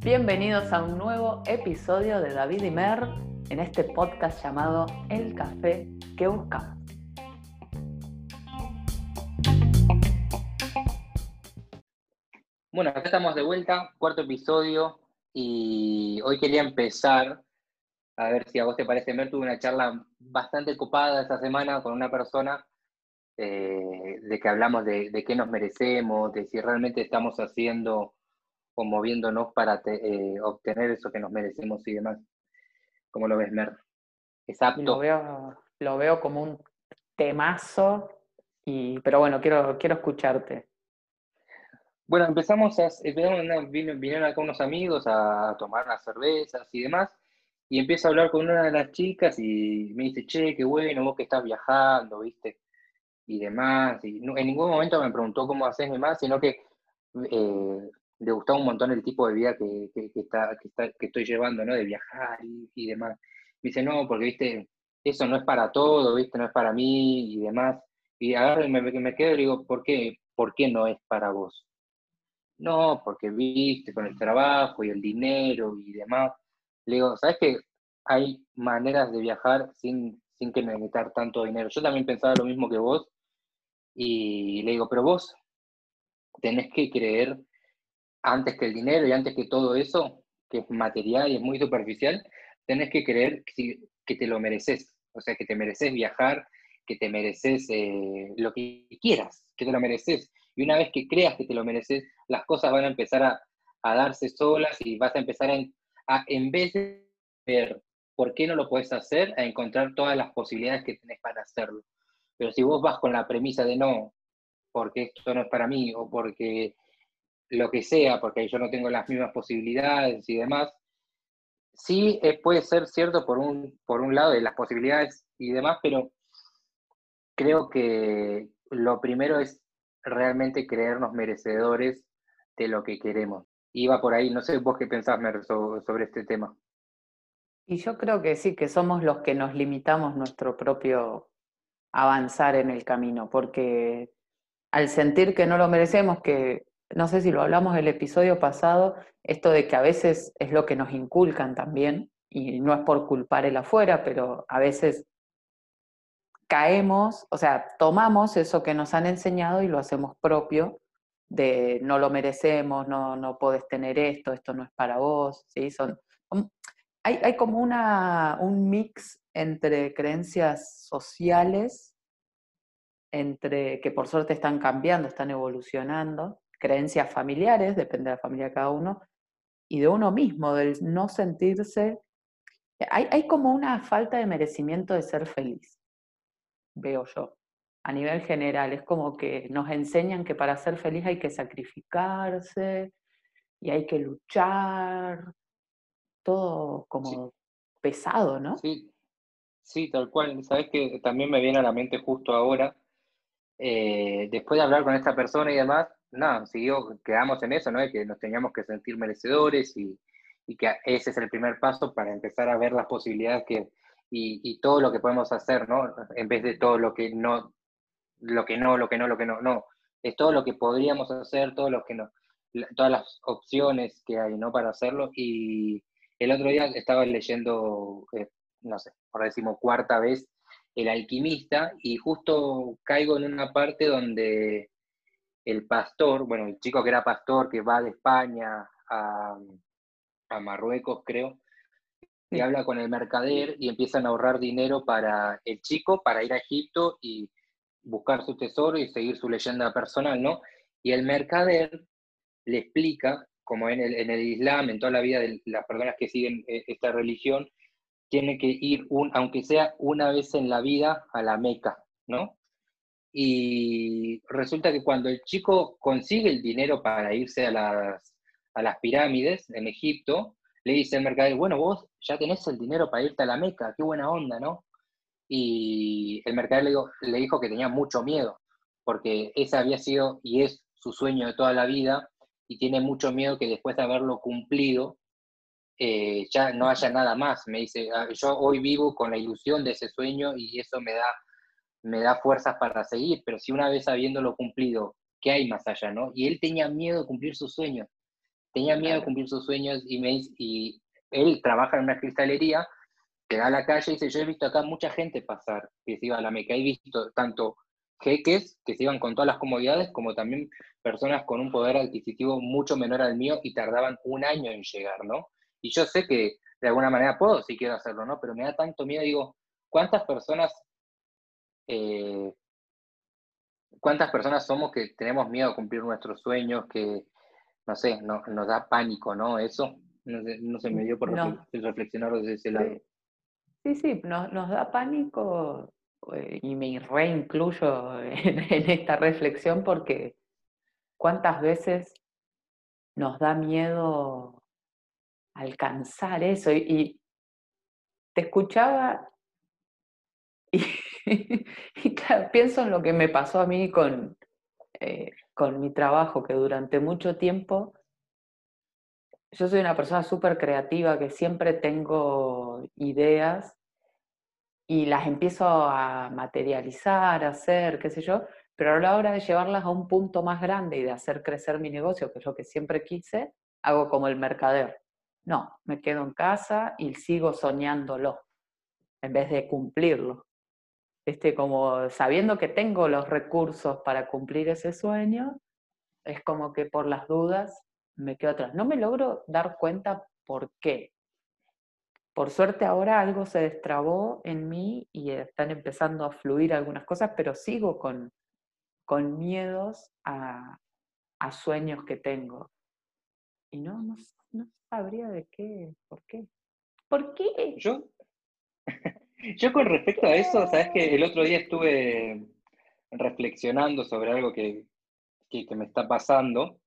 Bienvenidos a un nuevo episodio de David y Mer en este podcast llamado El Café que Buscamos. Bueno, acá estamos de vuelta, cuarto episodio, y hoy quería empezar, a ver si a vos te parece, Mer, tuve una charla bastante ocupada esta semana con una persona eh, de que hablamos de, qué nos merecemos, de si realmente estamos haciendo o moviéndonos para eh, obtener eso que nos merecemos y demás. ¿Cómo lo ves, Mer? ¿Es Lo veo, lo veo como un temazo, y, pero bueno, quiero, quiero escucharte. Bueno, empezamos a, vinieron acá unos amigos a tomar las cervezas y demás, y empiezo a hablar con una de las chicas y me dice, che, qué bueno, vos que estás viajando, viste, y demás, y en ningún momento me preguntó cómo haces y sino que eh, le gustaba un montón el tipo de vida que, está, que, estoy llevando, ¿no? De viajar y, demás. Me dice, no, porque, viste, eso no es para todo, viste, no es para mí y demás. Y agarro y me, me quedo y digo, ¿por qué? ¿Por qué no es para vos? No, porque viste, con el trabajo y el dinero y demás. Le digo, ¿sabes qué? Hay maneras de viajar sin, sin que necesitar tanto dinero. Yo también pensaba lo mismo que vos. Y le digo, pero vos tenés que creer antes que el dinero y antes que todo eso, que es material y es muy superficial, tenés que creer que, te lo mereces. O sea, que te mereces viajar, que te mereces eh, lo que quieras, que te lo mereces. Y una vez que creas que te lo mereces, las cosas van a empezar a, darse solas y vas a empezar a, en vez de ver por qué no lo puedes hacer, a encontrar todas las posibilidades que tenés para hacerlo. Pero si vos vas con la premisa de no, porque esto no es para mí, o porque lo que sea, porque yo no tengo las mismas posibilidades y demás, sí puede ser cierto por un, por un lado de las posibilidades y demás, pero creo que lo primero es realmente creernos merecedores de lo que queremos. Iba por ahí, no sé vos qué pensás, Mer, sobre, este tema. Y yo creo que sí, que somos los que nos limitamos nuestro propio avanzar en el camino, porque al sentir que no lo merecemos, que no sé si lo hablamos el episodio pasado, esto de que a veces es lo que nos inculcan también, y no es por culpar el afuera, pero a veces caemos, o sea, tomamos eso que nos han enseñado y lo hacemos propio, de no lo merecemos, no, no podés tener esto, esto no es para vos, ¿sí? Son, hay, hay como una, un mix entre creencias sociales, entre que por suerte están cambiando, están evolucionando, creencias familiares, depende de la familia de cada uno, y de uno mismo, del no sentirse... Hay, hay como una falta de merecimiento de ser feliz veo yo. A nivel general, es como que nos enseñan que para ser feliz hay que sacrificarse y hay que luchar, todo como pesado, ¿no? Sí, sí, tal cual. Sabes que también me viene a la mente justo ahora, eh, después de hablar con esta persona y demás, nada, siguió, quedamos en eso, ¿no? De que nos teníamos que sentir merecedores y, y que ese es el primer paso para empezar a ver las posibilidades que, y, todo lo que podemos hacer, ¿no? En vez de todo lo que no, lo que no, lo que no, lo que no, no. Es todo lo que podríamos hacer, todo lo que no, todas las opciones que hay, ¿no? Para hacerlo. Y el otro día estaba leyendo, eh, no sé, por decimos cuarta vez, El alquimista, y justo caigo en una parte donde el pastor, bueno, el chico que era pastor, que va de España a, a Marruecos, creo, y habla con el mercader y empiezan a ahorrar dinero para el chico, para ir a Egipto y buscar su tesoro y seguir su leyenda personal, ¿no? Y el mercader le explica, como en el, en el Islam, en toda la vida de las personas que siguen eh, esta religión, tiene que ir, un, aunque sea una vez en la vida, a la Meca, ¿no? Y resulta que cuando el chico consigue el dinero para irse a las, a las pirámides en Egipto, le dice el mercader, bueno, vos ya tenés el dinero para irte a la Meca, qué buena onda, ¿no? Y el mercader le, le dijo que tenía mucho miedo, porque ese había sido y es su sueño de toda la vida, y tiene mucho miedo que después de haberlo cumplido, eh, ya no haya nada más. Me dice, ah, yo hoy vivo con la ilusión de ese sueño y eso me da, me da fuerzas para seguir, pero si una vez habiéndolo cumplido qué hay más allá, ¿no? Y él tenía miedo de cumplir sus sueños, tenía miedo de cumplir sus sueños y, me, y él trabaja en una cristalería, que da a la calle y dice, yo he visto acá mucha gente pasar, que se iba a la Meca, he visto tanto jeques que se iban con todas las comodidades, como también personas con un poder adquisitivo mucho menor al mío y tardaban un año en llegar, ¿no? Y yo sé que de alguna manera puedo si quiero hacerlo, ¿no? Pero me da tanto miedo, digo, ¿cuántas personas, eh, cuántas personas somos que tenemos miedo a cumplir nuestros sueños, que, no sé, no, nos da pánico, ¿no? Eso, no, se me dio por reflexionar desde ese lado. Sí, sí, nos, nos da pánico eh, y me reincluyo en, en esta reflexión porque cuántas veces nos da miedo alcanzar eso. Y, te escuchaba y, pienso en lo que me pasó a mí con, eh, con mi trabajo, que durante mucho tiempo yo soy una persona súper creativa, que siempre tengo ideas y las empiezo a materializar, a hacer, qué sé yo, pero a la hora de llevarlas a un punto más grande y de hacer crecer mi negocio, que es lo que siempre quise, hago como el mercader. No, me quedo en casa y sigo soñándolo en vez de cumplirlo. Este, como sabiendo que tengo los recursos para cumplir ese sueño, es como que por las dudas me quedo atrás. No me logro dar cuenta por qué. Por suerte ahora algo se destrabó en mí y están empezando a fluir algunas cosas, pero sigo con, con miedos a, a sueños que tengo. Y no, no, no sabría de qué, por qué. ¿Por qué? Yo, yo con respecto a eso, sabes que el otro día estuve reflexionando sobre algo que, que, me está pasando,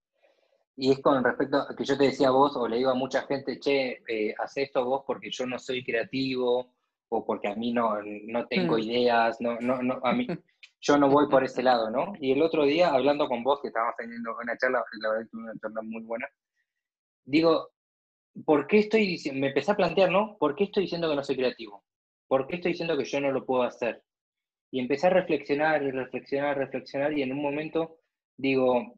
y es con respecto a que yo te decía a vos, o le digo a mucha gente, che, eh, haz esto vos porque yo no soy creativo, o porque a mí no, no tengo mm. ideas, no, no, no, a mí, yo no voy por ese lado, ¿no? Y el otro día, hablando con vos, que estábamos teniendo una charla, la verdad que una charla muy buena, digo, ¿por qué estoy diciendo, me empecé a plantear, ¿no? ¿Por qué estoy diciendo que no soy creativo? ¿Por qué estoy diciendo que yo no lo puedo hacer? Y empecé a reflexionar y reflexionar, reflexionar, y en un momento digo,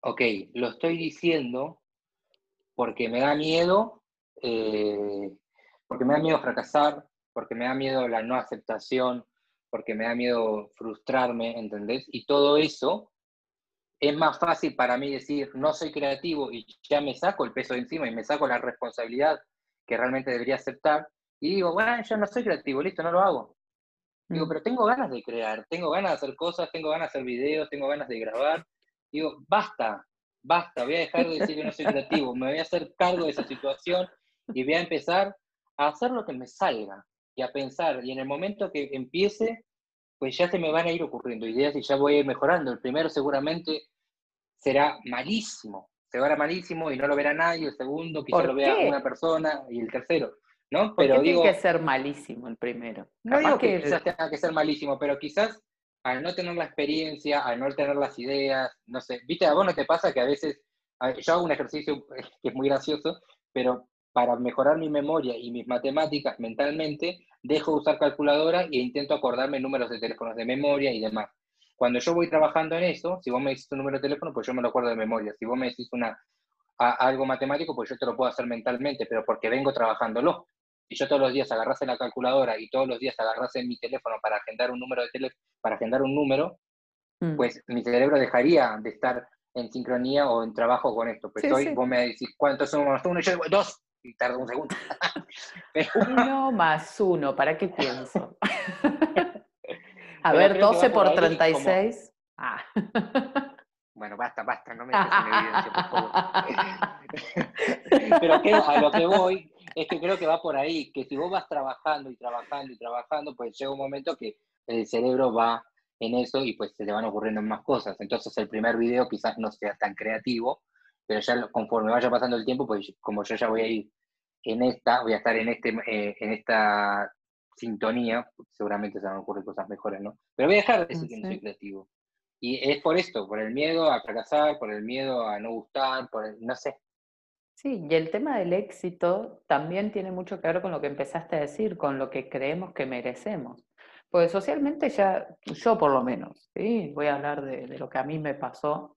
ok, lo estoy diciendo porque me da miedo, eh, porque me da miedo fracasar, porque me da miedo la no aceptación, porque me da miedo frustrarme, ¿entendés? Y todo eso es más fácil para mí decir, no soy creativo y ya me saco el peso de encima y me saco la responsabilidad que realmente debería aceptar. Y digo, bueno, yo no soy creativo, listo, no lo hago. Digo, mm. pero tengo ganas de crear, tengo ganas de hacer cosas, tengo ganas de hacer videos, tengo ganas de grabar. Digo, basta, basta, voy a dejar de decir que no soy creativo, me voy a hacer cargo de esa situación y voy a empezar a hacer lo que me salga y a pensar. Y en el momento que empiece, pues ya se me van a ir ocurriendo ideas y ya voy a ir mejorando. El primero seguramente será malísimo, se verá malísimo y no lo verá nadie, el segundo quizá lo vea una persona y el tercero, ¿no? Pero digo, tiene que ser malísimo el primero. No digo que, quizás tenga que ser malísimo, pero quizás al no tener la experiencia, al no tener las ideas, no sé, viste, a vos no te pasa que a veces, yo hago un ejercicio que es muy gracioso, pero para mejorar mi memoria y mis matemáticas mentalmente, dejo de usar calculadora e intento acordarme números de teléfonos de memoria y demás. Cuando yo voy trabajando en eso, si vos me decís un número de teléfono, pues yo me lo acuerdo de memoria. Si vos me decís una, algo matemático, pues yo te lo puedo hacer mentalmente, pero porque vengo trabajándolo. Si yo todos los días agarrase la calculadora y todos los días agarrase mi teléfono para agendar un número de teléfono, para agendar un número, mm. pues mi cerebro dejaría de estar en sincronía o en trabajo con esto. Pues hoy vos me decís, ¿cuántos son uno? Y yo digo, dos, y tarda un segundo. Uno más uno, ¿para qué pienso? A ver, 12 por 36. Ah. Bueno, basta, basta, no me dejes en evidencia, por favor. Pero a lo que voy es que creo que va por ahí, que si vos vas trabajando y trabajando y trabajando, pues llega un momento que el cerebro va en eso y pues se le van ocurriendo más cosas. Entonces el primer video quizás no sea tan creativo, pero ya conforme vaya pasando el tiempo, pues como yo ya voy a ir en esta, voy a estar en, este, eh, en esta sintonía, seguramente se van a ocurrir cosas mejores, ¿no? Pero voy a dejar de decir que no soy creativo. Y es por esto, por el miedo a fracasar, por el miedo a no gustar, por el, no sé. Sí, y el tema del éxito también tiene mucho que ver con lo que empezaste a decir, con lo que creemos que merecemos. Pues socialmente ya, yo por lo menos, ¿sí? voy a hablar de, de lo que a mí me pasó,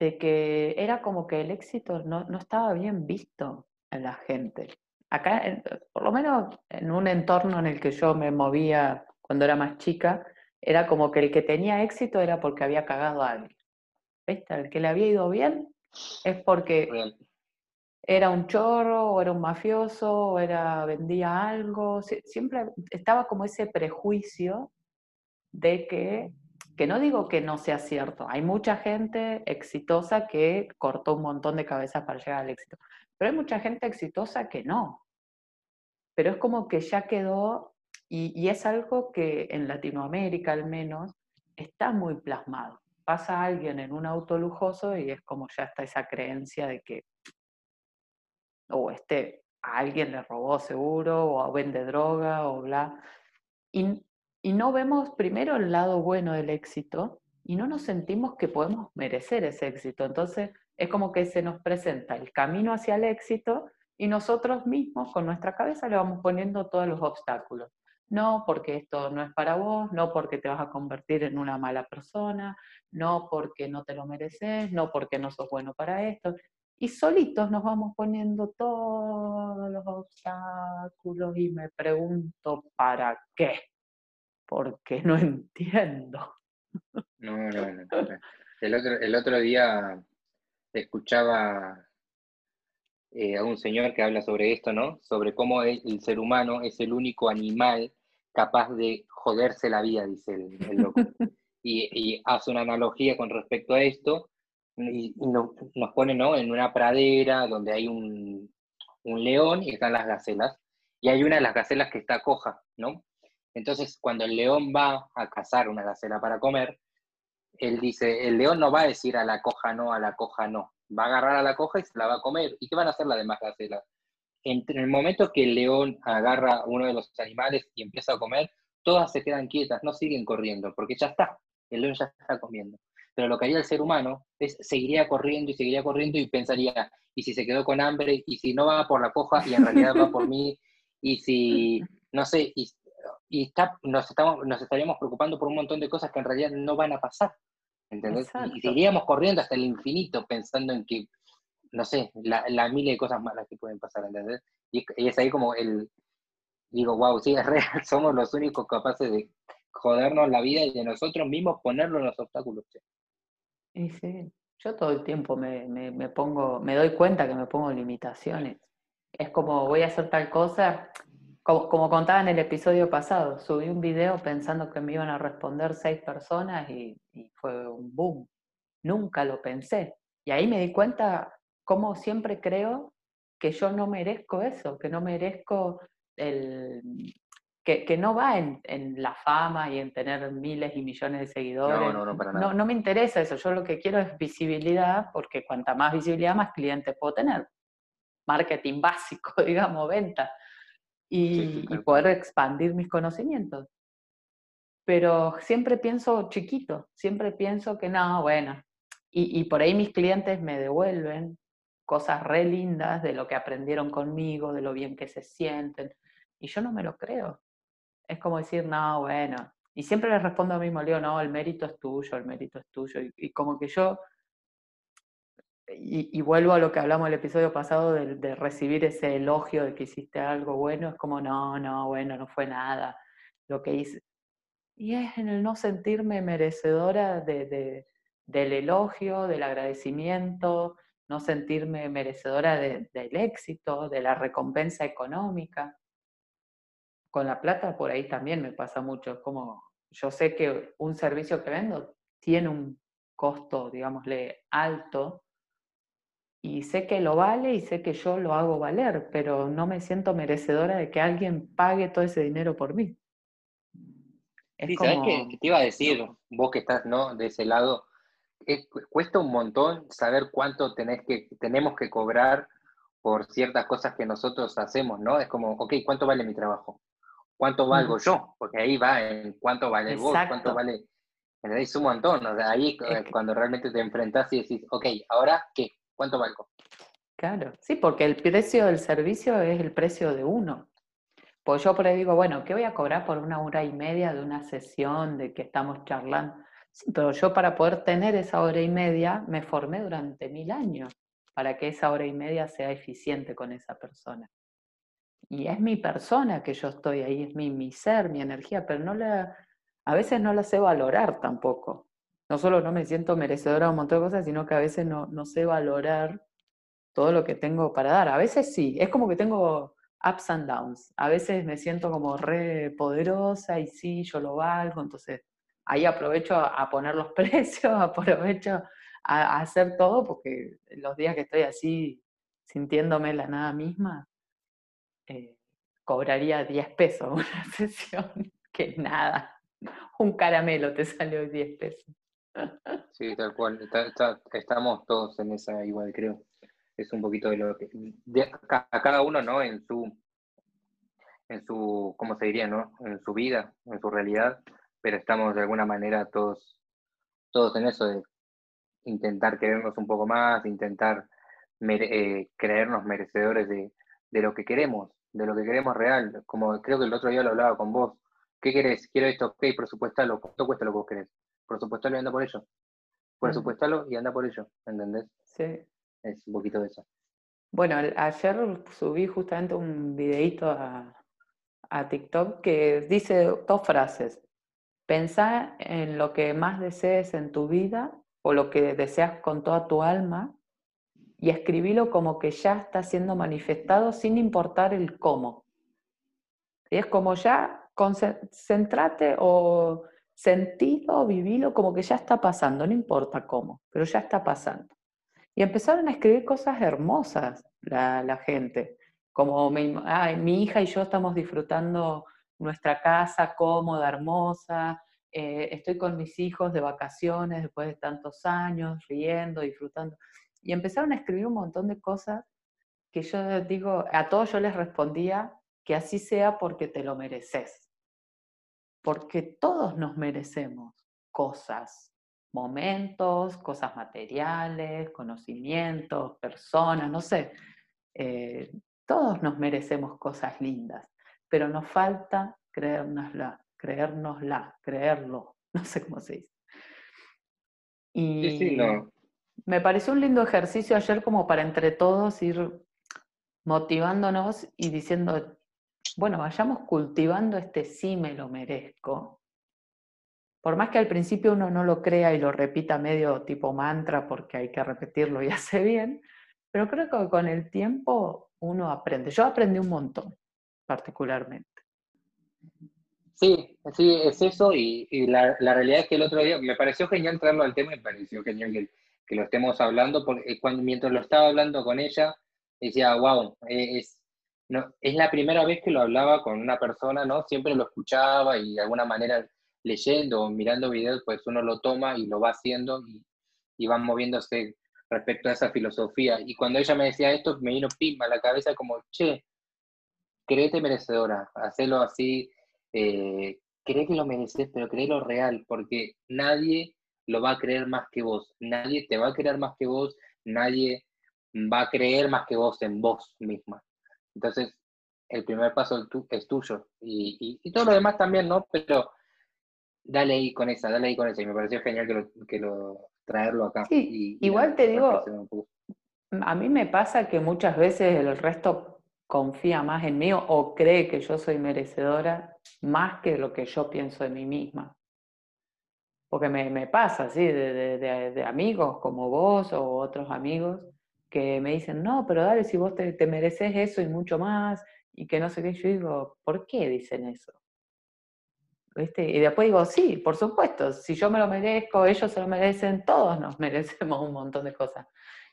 de que era como que el éxito no, no estaba bien visto en la gente. Acá, por lo menos en un entorno en el que yo me movía cuando era más chica, era como que el que tenía éxito era porque había cagado a alguien. ¿Viste? El que le había ido bien es porque era un chorro, o era un mafioso, o era, vendía algo. Siempre estaba como ese prejuicio de que, que no digo que no sea cierto, hay mucha gente exitosa que cortó un montón de cabezas para llegar al éxito, pero hay mucha gente exitosa que no. Pero es como que ya quedó y, es algo que en Latinoamérica al menos está muy plasmado. Pasa alguien en un auto lujoso y es como ya está esa creencia de que o este, a alguien le robó seguro, o vende droga, o bla. Y, y no vemos primero el lado bueno del éxito y no nos sentimos que podemos merecer ese éxito. Entonces es como que se nos presenta el camino hacia el éxito y nosotros mismos con nuestra cabeza le vamos poniendo todos los obstáculos no porque esto no es para vos, no porque te vas a convertir en una mala persona, no porque no te lo mereces, no porque no sos bueno para esto. Y solitos nos vamos poniendo todos los obstáculos y me pregunto, ¿para qué? Porque no entiendo. No, no, no. El otro, el otro día escuchaba eh, a un señor que habla sobre esto, ¿no? Sobre cómo el, ser humano es el único animal capaz de joderse la vida, dice el, loco. Y, hace una analogía con respecto a esto y, nos pone, ¿no? En una pradera donde hay un, un león y están las gacelas, y hay una de las gacelas que está coja, ¿no? Entonces, cuando el león va a cazar una gacela para comer, él dice, el león no va a decir a la coja no, a la coja no, va a agarrar a la coja y se la va a comer. ¿Y qué van a hacer las demás gacelas? En el momento que el león agarra a uno de los animales y empieza a comer, todas se quedan quietas, no siguen corriendo, porque ya está, el león ya está comiendo. Pero lo que haría el ser humano es seguiría corriendo y seguiría corriendo y pensaría, y si se quedó con hambre, y si no va por la coja y en realidad va por mí, y si, no sé, y, está, nos, estamos, nos estaríamos preocupando por un montón de cosas que en realidad no van a pasar. ¿Entendés? Y seguiríamos corriendo hasta el infinito pensando en que, no sé, la, la miles de cosas malas que pueden pasar, ¿entendés? Y, es ahí como el, digo, wow, sí, es real, somos los únicos capaces de jodernos la vida y de nosotros mismos ponerlo en los obstáculos. Y sí, yo todo el tiempo me, me, me pongo, me doy cuenta que me pongo limitaciones. Es como voy a hacer tal cosa, como, contaba en el episodio pasado, subí un video pensando que me iban a responder seis personas y, fue un boom. Nunca lo pensé. Y ahí me di cuenta cómo siempre creo que yo no merezco eso, que no merezco el... Que, no va en, la fama y en tener miles y millones de seguidores. No, no, no, para nada. no me interesa eso. Yo lo que quiero es visibilidad, porque cuanta más visibilidad, más clientes puedo tener. Marketing básico, digamos, venta y, poder expandir mis conocimientos. Pero siempre pienso chiquito, siempre pienso que no, bueno, y, y por ahí mis clientes me devuelven cosas re lindas de lo que aprendieron conmigo, de lo bien que se sienten, y yo no me lo creo. Es como decir, no, bueno, y siempre les respondo a mí mismo, Leo, no, el mérito es tuyo, el mérito es tuyo, y como que yo y, vuelvo a lo que hablamos el episodio pasado de, recibir ese elogio de que hiciste algo bueno, es como, no, no, bueno, no fue nada lo que hice. Y es en el no sentirme merecedora de, del elogio, del agradecimiento, no sentirme merecedora del éxito, de la recompensa económica. Con la plata por ahí también me pasa mucho, es como, yo sé que un servicio que vendo tiene un costo, digámosle, alto, y sé que lo vale y sé que yo lo hago valer, pero no me siento merecedora de que alguien pague todo ese dinero por mí. sí, ¿sabes qué, te iba a decir? Vos que estás ¿no? de ese lado, cuesta un montón saber cuánto tenés que, tenemos que cobrar por ciertas cosas que nosotros hacemos, ¿no? Es como, ok, ¿cuánto vale mi trabajo? ¿Cuánto valgo yo? Porque ahí va en cuánto vale vos, cuánto vale... Es un montón, o sea, ahí cuando realmente te enfrentás y decís, ok, ¿ahora qué? ¿Cuánto valgo? Claro, sí, porque el precio del servicio es el precio de uno. Pues yo por ahí digo, bueno, ¿qué voy a cobrar por una hora y media de una sesión de que estamos charlando? pero yo para poder tener esa hora y media me formé durante mil años para que esa hora y media sea eficiente con esa persona. Y es mi persona que yo estoy ahí, es mi, mi ser, mi energía, pero no la, a veces no la sé valorar tampoco. No solo no me siento merecedora de un montón de cosas, sino que a veces no, no sé valorar todo lo que tengo para dar. A veces sí, es como que tengo ups and downs. A veces me siento como re poderosa y sí, yo lo valgo, entonces ahí aprovecho a poner los precios, aprovecho a, hacer todo, porque los días que estoy así sintiéndome la nada misma, eh, cobraría 10 pesos una sesión, que nada, un caramelo te salió 10 pesos. Sí, tal cual, estamos todos en esa igual, creo. Es un poquito de lo que... a cada uno, ¿no? En su, en su, ¿cómo se diría, no? En su vida, en su realidad, pero estamos de alguna manera todos, todos en eso de intentar querernos un poco más, intentar eh, creernos merecedores de, lo que queremos, de lo que queremos real. Como creo que el otro día lo hablaba con vos. ¿Qué querés? Quiero esto, ok, presupuestalo. ¿Cuánto cuesta lo que vos querés? Presupuestalo y anda por ello. Presupuestalo y anda por ello, ¿entendés? Sí. Es un poquito de eso. Bueno, ayer subí justamente un videito a, a TikTok que dice dos frases. Pensá en lo que más desees en tu vida o lo que deseas con toda tu alma y escribilo como que ya está siendo manifestado sin importar el cómo. Y es como ya concentrate o sentido, vivilo como que ya está pasando, no importa cómo, pero ya está pasando. Y empezaron a escribir cosas hermosas la, gente, como mi, mi hija y yo estamos disfrutando nuestra casa cómoda, hermosa, eh, estoy con mis hijos de vacaciones después de tantos años, riendo, disfrutando. Y empezaron a escribir un montón de cosas que yo digo, a todos yo les respondía que así sea porque te lo mereces. Porque todos nos merecemos cosas, momentos, cosas materiales, conocimientos, personas, no sé. Eh, todos nos merecemos cosas lindas, pero nos falta creérnosla creérnosla, creerlo, no sé cómo se dice. Y me pareció un lindo ejercicio ayer como para entre todos ir motivándonos y diciendo, bueno, vayamos cultivando este sí me lo merezco. Por más que al principio uno no lo crea y lo repita medio tipo mantra porque hay que repetirlo y hace bien, pero creo que con el tiempo uno aprende. Yo aprendí un montón, particularmente. Sí, sí, es eso y, la, realidad es que el otro día me pareció genial traerlo al tema, me pareció genial que, lo estemos hablando, porque cuando, mientras lo estaba hablando con ella, decía, wow, es, no, es la primera vez que lo hablaba con una persona, ¿no? Siempre lo escuchaba y de alguna manera leyendo o mirando videos, pues uno lo toma y lo va haciendo y, y va moviéndose respecto a esa filosofía. Y cuando ella me decía esto, me vino pimba a la cabeza como, che, créete merecedora, hacelo así, eh, cree que lo mereces, pero cree lo real, porque nadie lo va a creer más que vos, nadie te va a creer más que vos, nadie va a creer más que vos en vos misma. Entonces, el primer paso es tuyo y, todo lo demás también, ¿no? Pero dale ahí con esa, dale ahí con esa. Y me pareció genial que lo, que lo traerlo acá. Sí, igual te digo, a mí me pasa que muchas veces el resto confía más en mí o cree que yo soy merecedora más que lo que yo pienso de mí misma. Porque me, pasa, ¿sí? De, amigos como vos o otros amigos que me dicen, no, pero dale, si vos te, te mereces eso y mucho más, y que no sé qué, yo digo, ¿por qué dicen eso? ¿Viste? Y después digo, sí, por supuesto, si yo me lo merezco, ellos se lo merecen, todos nos merecemos un montón de cosas.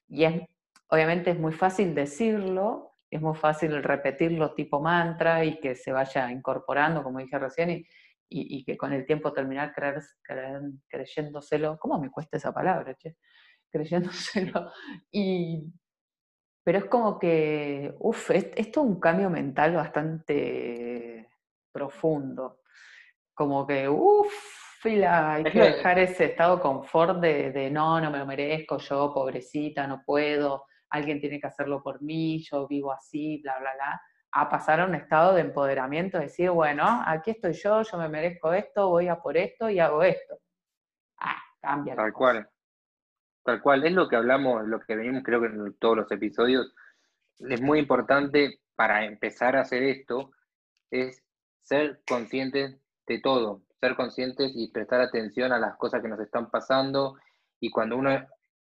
Y es, obviamente es muy fácil decirlo, es muy fácil repetirlo tipo mantra y que se vaya incorporando, como dije recién, y, y, que con el tiempo terminar creer, creyéndoselo, ¿cómo me cuesta esa palabra, che? Creyéndoselo. Y, pero es como que, uff, es, es un cambio mental bastante profundo. Como que, uff, hay que dejar ese estado de confort de, de no, no me lo merezco, yo, pobrecita, no puedo alguien tiene que hacerlo por mí, yo vivo así, bla, bla, bla, a pasar a un estado de empoderamiento, decir, bueno, aquí estoy yo, yo me merezco esto, voy a por esto y hago esto. Ah, cambia. Tal cual. Tal cual, es lo que hablamos, lo que venimos creo que en todos los episodios. Es muy importante para empezar a hacer esto, es ser conscientes de todo, ser conscientes y prestar atención a las cosas que nos están pasando. Y cuando uno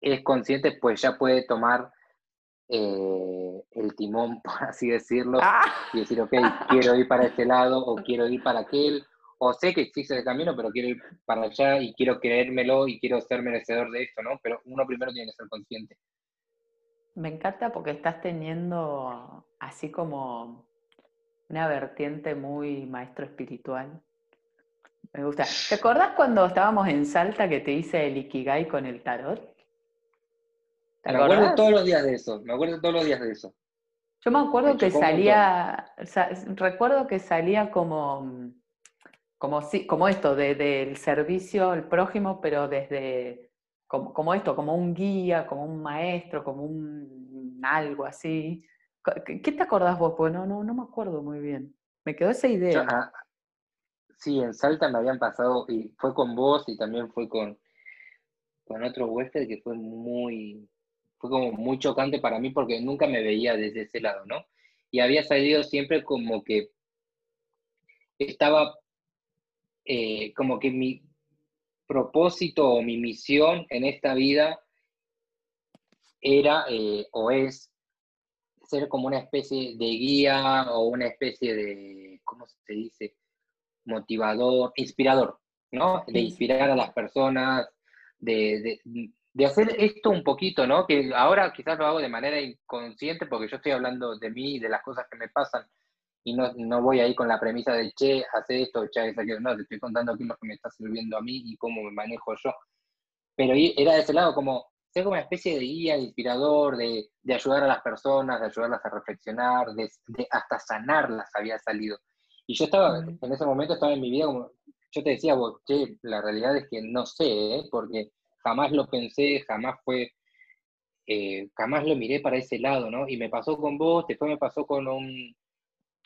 es consciente, pues ya puede tomar eh, el timón, por así decirlo, ah. y decir, ok, quiero ir para este lado o quiero ir para aquel, o sé que existe el camino, pero quiero ir para allá y quiero creérmelo y quiero ser merecedor de esto, ¿no? Pero uno primero tiene que ser consciente. Me encanta porque estás teniendo así como una vertiente muy maestro espiritual. Me gusta. ¿Te acordás cuando estábamos en Salta que te hice el Ikigai con el tarot? me acuerdo todos los días de eso, me acuerdo todos los días de eso. Yo me acuerdo que salía, recuerdo que salía como, como, como esto, del servicio al prójimo, pero desde, como, esto, como un guía, como un maestro, como un algo así. ¿Qué te acordás vos? Pues no, no, no me acuerdo muy bien. Me quedó esa idea. Ah, sí, en Salta me habían pasado, y fue con vos y también fue con, con otro huésped que fue muy, fue como muy chocante para mí porque nunca me veía desde ese lado, ¿no? Y había salido siempre como que estaba, eh, como que mi propósito o mi misión en esta vida era eh, o es ser como una especie de guía o una especie de, ¿cómo se dice? Motivador, inspirador, ¿no? De inspirar a las personas, de, de hacer esto un poquito, ¿no? Que ahora quizás lo hago de manera inconsciente porque yo estoy hablando de mí y de las cosas que me pasan y no, no voy ahí con la premisa de, che, hace esto, che, hace aquello. No, te estoy contando aquí lo que me está sirviendo a mí y cómo me manejo yo. Pero era de ese lado como ser como una especie de guía, de inspirador, de, de ayudar a las personas, de ayudarlas a reflexionar, de, hasta sanarlas había salido. Y yo estaba, en ese momento estaba en mi vida como, yo te decía, vos, che, la realidad es que no sé, ¿eh? porque jamás lo pensé, jamás fue, eh, jamás lo miré para ese lado, ¿no? Y me pasó con vos, después me pasó con un,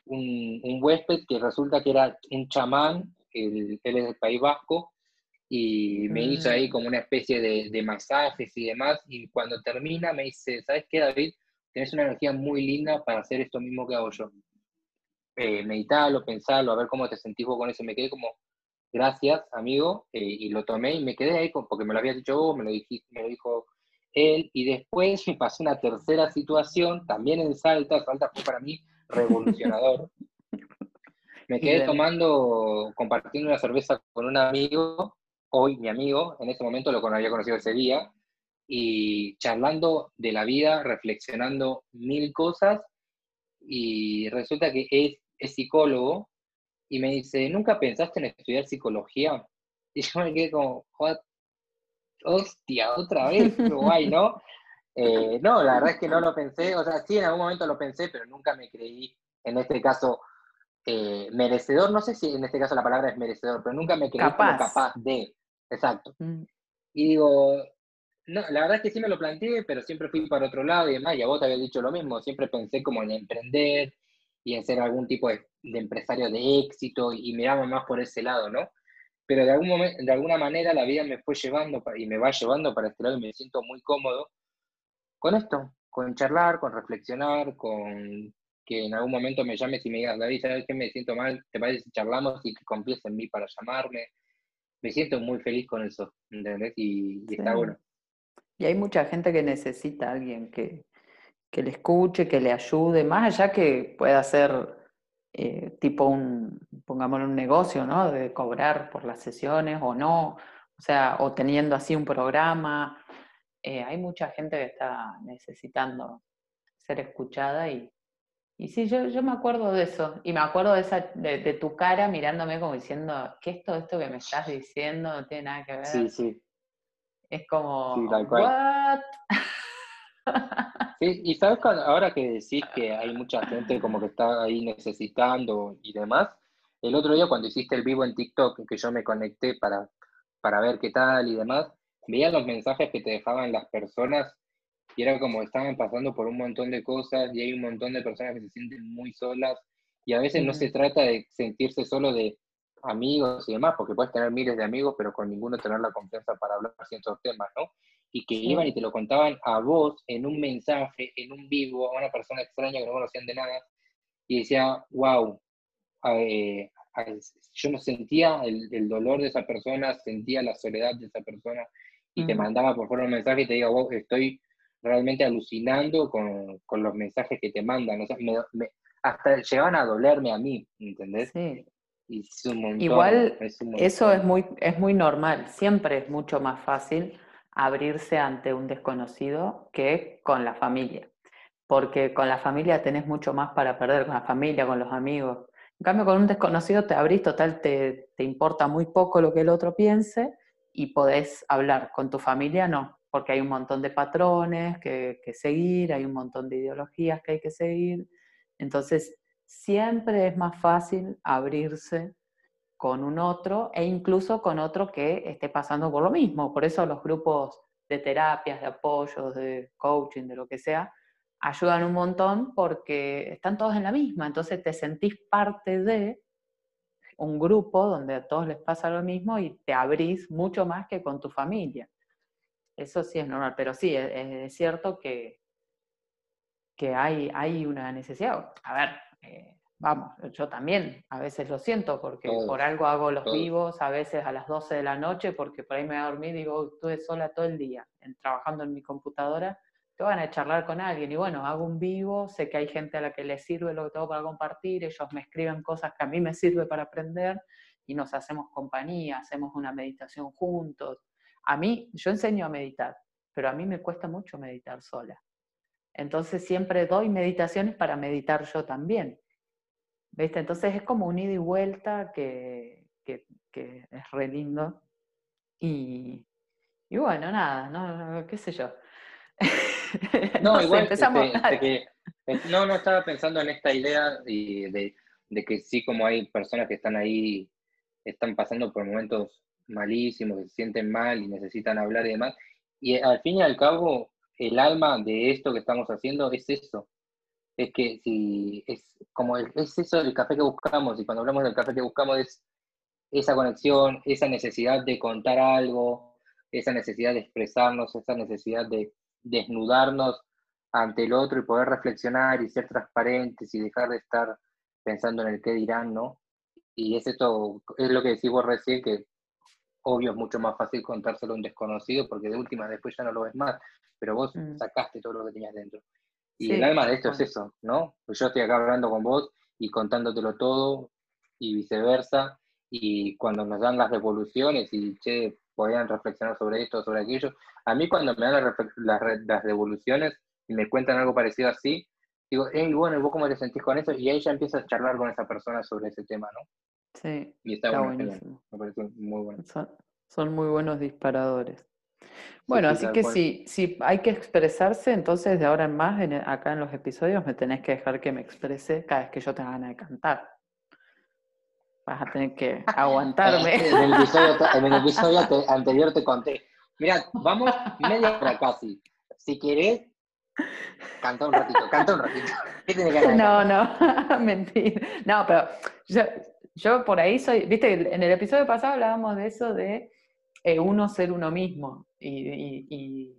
un, huésped que resulta que era un chamán, él, es del País Vasco, y me hizo ahí mm. como una especie de, masajes y demás, y cuando termina me dice, ¿sabes qué, David? Tienes una energía muy linda para hacer esto mismo que hago yo. Eh, meditalo, pensalo, a ver cómo te sentís vos con eso. Me quedé como, gracias, amigo, eh, y lo tomé y me quedé ahí porque me lo había dicho vos, me lo, dijiste, me lo dijo él, y después me pasó una tercera situación, también en Salta, Salta fue para mí revolucionador. me quedé tomando, compartiendo una cerveza con un amigo, hoy mi amigo, en ese momento lo había conocido ese día, y charlando de la vida, reflexionando mil cosas, y resulta que es, es psicólogo, y me dice, ¿nunca pensaste en estudiar psicología? Y yo me quedé como, hostia, otra vez, guay, ¿no? Eh, no, la verdad es que no lo pensé, o sea, sí en algún momento lo pensé, pero nunca me creí, en este caso, eh, merecedor, no sé si en este caso la palabra es merecedor, pero nunca me creí capaz. como capaz de, exacto. Mm. Y digo, no, la verdad es que sí me lo planteé, pero siempre fui para otro lado y demás, y a vos te había dicho lo mismo, siempre pensé como en emprender y en ser algún tipo de de empresario de éxito y miraba más por ese lado, ¿no? Pero de, algún momento, de alguna manera la vida me fue llevando y me va llevando para este lado y me siento muy cómodo con esto, con charlar, con reflexionar, con que en algún momento me llames y me digas, David, ¿sabes qué? Me siento mal, ¿te parece si charlamos y que confíes en mí para llamarme? Me siento muy feliz con eso, ¿entendés? Y, está bueno. Y hay mucha gente que necesita a alguien que, que le escuche, que le ayude, más allá que pueda ser eh, tipo un, pongámoslo, un negocio, ¿no? De cobrar por las sesiones o no, o sea, o teniendo así un programa. Eh, hay mucha gente que está necesitando ser escuchada y, y sí, yo, yo me acuerdo de eso, y me acuerdo de, esa, de, tu cara mirándome como diciendo, ¿qué es todo esto que me estás diciendo? No tiene nada que ver. Sí, sí. Es como, ¿what? Sí, y sabes, ahora que decís que hay mucha gente como que está ahí necesitando y demás, el otro día cuando hiciste el vivo en TikTok, que yo me conecté para, para ver qué tal y demás, veía los mensajes que te dejaban las personas y era como estaban pasando por un montón de cosas y hay un montón de personas que se sienten muy solas y a veces no se trata de sentirse solo de amigos y demás, porque puedes tener miles de amigos, pero con ninguno tener la confianza para hablar ciertos temas, ¿no? Y que iban y te lo contaban a vos en un mensaje, en un vivo, a una persona extraña que no conocían de nada, y decía, wow, eh, yo no sentía el, dolor de esa persona, sentía la soledad de esa persona, y te mandaba por favor un mensaje y te digo, vos estoy realmente alucinando con, con los mensajes que te mandan, o sea, hasta llegaban a dolerme a mí, ¿entendés? Sí. Igual eso es muy, es muy normal, siempre es mucho más fácil abrirse ante un desconocido que con la familia, porque con la familia tenés mucho más para perder, con la familia, con los amigos. En cambio, con un desconocido te abrís, total, te, te importa muy poco lo que el otro piense y podés hablar. Con tu familia no, porque hay un montón de patrones que, que seguir, hay un montón de ideologías que hay que seguir. Entonces, siempre es más fácil abrirse con un otro e incluso con otro que esté pasando por lo mismo. Por eso los grupos de terapias, de apoyos, de coaching, de lo que sea, ayudan un montón porque están todos en la misma, entonces te sentís parte de un grupo donde a todos les pasa lo mismo y te abrís mucho más que con tu familia. Eso sí es normal, pero sí, es, cierto que, que hay, hay una necesidad. A ver, eh, vamos, yo también a veces lo siento porque por algo hago los vivos, a veces a las 12 de la noche, porque por ahí me voy a dormir y digo, estuve sola todo el día trabajando en mi computadora, te van a charlar con alguien y bueno, hago un vivo, sé que hay gente a la que le sirve lo que tengo para compartir, ellos me escriben cosas que a mí me sirve para aprender y nos hacemos compañía, hacemos una meditación juntos. A mí, yo enseño a meditar, pero a mí me cuesta mucho meditar sola. Entonces siempre doy meditaciones para meditar yo también. ¿Viste? Entonces es como un ida y vuelta que, es re lindo. Y, bueno, nada, no, qué sé yo. No, igual empezamos. Este, eh, no, no estaba pensando en esta idea de, de, que sí, como hay personas que están ahí, están pasando por momentos malísimos, que se sienten mal y necesitan hablar y demás. Y al fin y al cabo, el alma de esto que estamos haciendo es eso. Es que si es como es eso el café que buscamos, y cuando hablamos del café que buscamos es esa conexión, esa necesidad de contar algo, esa necesidad de expresarnos, esa necesidad de desnudarnos ante el otro y poder reflexionar y ser transparentes y dejar de estar pensando en el qué dirán, ¿no? Y es esto, es lo que decís recién, que obvio es mucho más fácil contárselo a un desconocido porque de última después ya no lo ves más, pero vos mm. sacaste todo lo que tenías dentro. Y el alma de esto es eso, ¿no? Pues yo estoy acá hablando con vos y contándotelo todo y viceversa, y cuando nos dan las devoluciones y, che, podían reflexionar sobre esto, sobre aquello, a mí cuando me dan las, las, devoluciones y me cuentan algo parecido así, digo, hey, bueno, ¿vos cómo te sentís con eso? Y ahí ya empiezas a charlar con esa persona sobre ese tema, ¿no? Sí. Y está, buenísimo. Me parece muy bueno. Son, muy buenos disparadores. Bueno, así que si, si hay que expresarse, entonces de ahora en más, acá en los episodios, me tenés que dejar que me exprese cada vez que yo tenga ganas de cantar. Vas a tener que aguantarme. en el episodio, en el episodio anterior te conté. Mira, vamos media hora casi. Si querés, canta un ratito, canta un ratito. ¿Qué que No, no, mentira. No, pero yo, yo por ahí soy, viste, en el episodio pasado hablábamos de eso de eh, uno ser uno mismo y,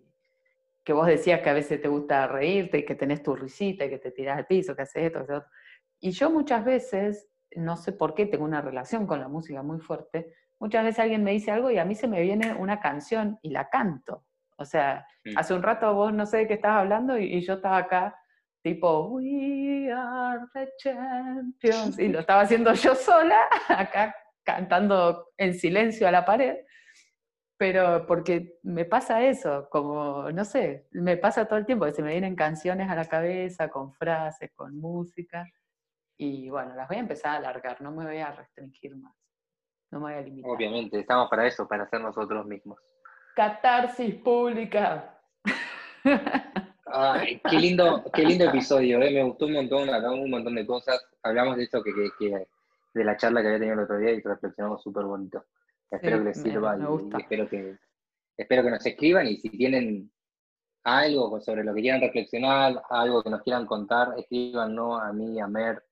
que vos decías que a veces te gusta reírte y que tenés tu risita y que te tirás al piso, que haces esto, que haces otro. Y yo muchas veces, no sé por qué, tengo una relación con la música muy fuerte, muchas veces alguien me dice algo y a mí se me viene una canción y la canto. O sea, hace un rato vos no sé de qué estabas hablando y yo estaba acá tipo, We are the champions, y lo estaba haciendo yo sola, acá cantando en silencio a la pared, pero porque me pasa eso, como, no sé, me pasa todo el tiempo, que se me vienen canciones a la cabeza, con frases, con música, y bueno, las voy a empezar a alargar, no me voy a restringir más, no me voy a limitar. Obviamente, estamos para eso, para ser nosotros mismos. Catarsis pública. Ay, qué lindo, qué lindo episodio, eh. me gustó un montón, hablamos un montón de cosas, hablamos de esto que, de la charla que había tenido el otro día y reflexionamos súper bonito. Espero que les sirva y, espero que espero que nos escriban y si tienen algo sobre lo que quieran reflexionar, algo que nos quieran contar, no a mí, a Mer.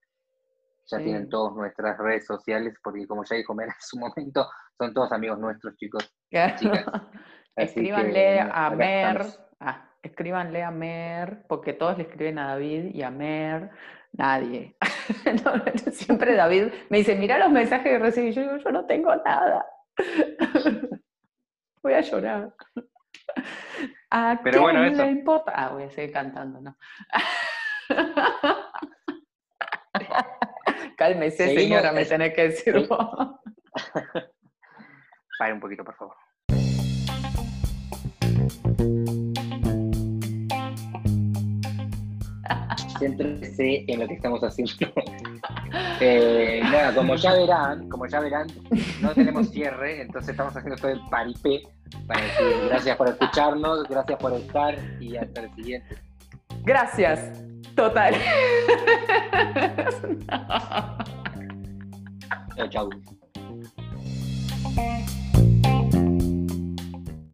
Ya tienen todas nuestras redes sociales, porque como ya dijo Mer en su momento, son todos amigos nuestros, chicos. Escríbanle a Mer. Ah, escríbanle a Mer, porque todos le escriben a David y a Mer. Nadie. siempre David me dice, mira los mensajes que recibí. Yo digo, yo no tengo nada. Voy a llorar. ¿A Pero bueno, eso. le importa? Ah, voy a seguir cantando, ¿no? Cálmese, señora, me tenés que decir Pare un poquito, por favor. Céntrese en lo que estamos haciendo. Eh, nada, como ya verán, como ya verán, no tenemos cierre, entonces estamos haciendo todo el paripé para decir gracias por escucharnos, gracias por estar y hasta el siguiente. Gracias, total. chao. chau.